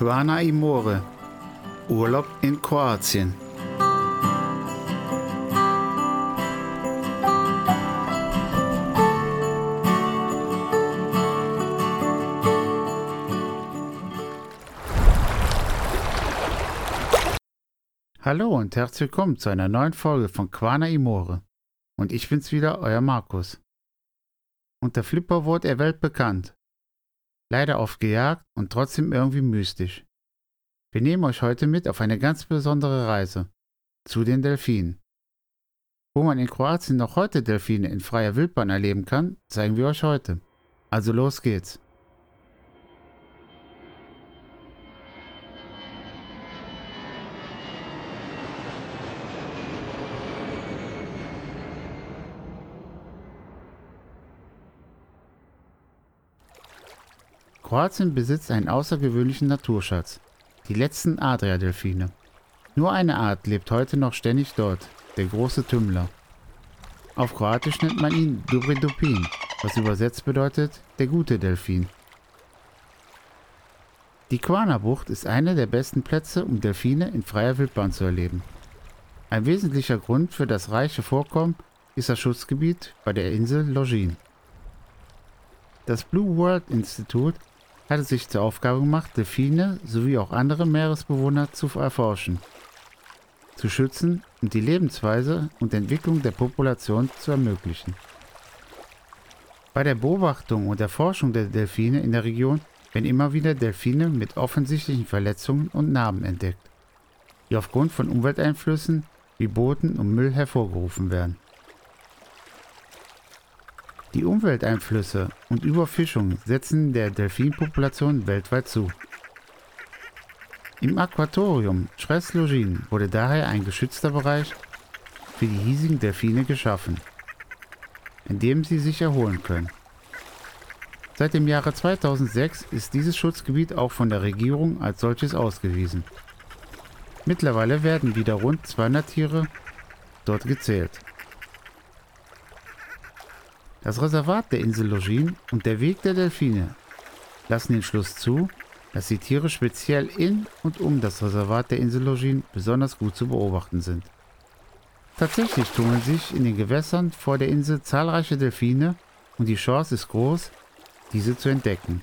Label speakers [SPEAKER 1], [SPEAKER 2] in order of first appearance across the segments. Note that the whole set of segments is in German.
[SPEAKER 1] Quana Imore. Urlaub in Kroatien. Hallo und herzlich willkommen zu einer neuen Folge von Quana Imore. Und ich bin's wieder, euer Markus. Unter Flipper wurde er weltbekannt. Leider oft gejagt und trotzdem irgendwie mystisch. Wir nehmen euch heute mit auf eine ganz besondere Reise. Zu den Delfinen. Wo man in Kroatien noch heute Delfine in freier Wildbahn erleben kann, zeigen wir euch heute. Also los geht's. Kroatien besitzt einen außergewöhnlichen Naturschatz, die letzten Adria-Delfine. Nur eine Art lebt heute noch ständig dort, der große Tümmler. Auf Kroatisch nennt man ihn Dubridupin, was übersetzt bedeutet der gute Delfin. Die Quana-Bucht ist einer der besten Plätze, um Delfine in freier Wildbahn zu erleben. Ein wesentlicher Grund für das reiche Vorkommen ist das Schutzgebiet bei der Insel Login. Das Blue World Institute hatte sich zur Aufgabe gemacht, Delfine sowie auch andere Meeresbewohner zu erforschen, zu schützen und die Lebensweise und Entwicklung der Population zu ermöglichen. Bei der Beobachtung und Erforschung der Delfine in der Region werden immer wieder Delfine mit offensichtlichen Verletzungen und Narben entdeckt, die aufgrund von Umwelteinflüssen wie Booten und Müll hervorgerufen werden. Die Umwelteinflüsse und Überfischung setzen der Delfinpopulation weltweit zu. Im Aquatorium Schres-Login wurde daher ein geschützter Bereich für die hiesigen Delfine geschaffen, in dem sie sich erholen können. Seit dem Jahre 2006 ist dieses Schutzgebiet auch von der Regierung als solches ausgewiesen. Mittlerweile werden wieder rund 200 Tiere dort gezählt. Das Reservat der Insel Login und der Weg der Delfine lassen den Schluss zu, dass die Tiere speziell in und um das Reservat der Insel Login besonders gut zu beobachten sind. Tatsächlich tummeln sich in den Gewässern vor der Insel zahlreiche Delfine und die Chance ist groß, diese zu entdecken.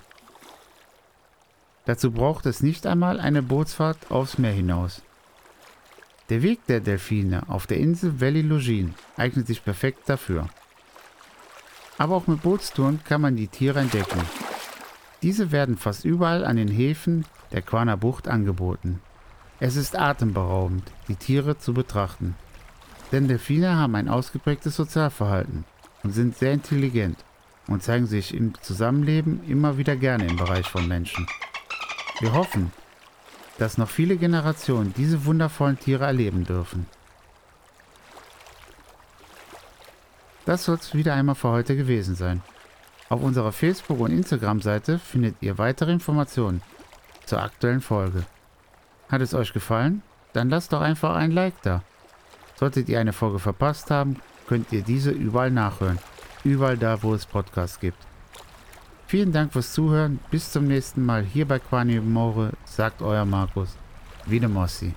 [SPEAKER 1] Dazu braucht es nicht einmal eine Bootsfahrt aufs Meer hinaus. Der Weg der Delfine auf der Insel Valley Login eignet sich perfekt dafür. Aber auch mit Bootstouren kann man die Tiere entdecken. Diese werden fast überall an den Häfen der Quaner Bucht angeboten. Es ist atemberaubend, die Tiere zu betrachten. Denn Delfine haben ein ausgeprägtes Sozialverhalten und sind sehr intelligent und zeigen sich im Zusammenleben immer wieder gerne im Bereich von Menschen. Wir hoffen, dass noch viele Generationen diese wundervollen Tiere erleben dürfen. Das soll es wieder einmal für heute gewesen sein. Auf unserer Facebook- und Instagram-Seite findet ihr weitere Informationen zur aktuellen Folge. Hat es euch gefallen? Dann lasst doch einfach ein Like da. Solltet ihr eine Folge verpasst haben, könnt ihr diese überall nachhören. Überall da, wo es Podcasts gibt. Vielen Dank fürs Zuhören. Bis zum nächsten Mal hier bei Quani More, sagt euer Markus. Wieder Mossi.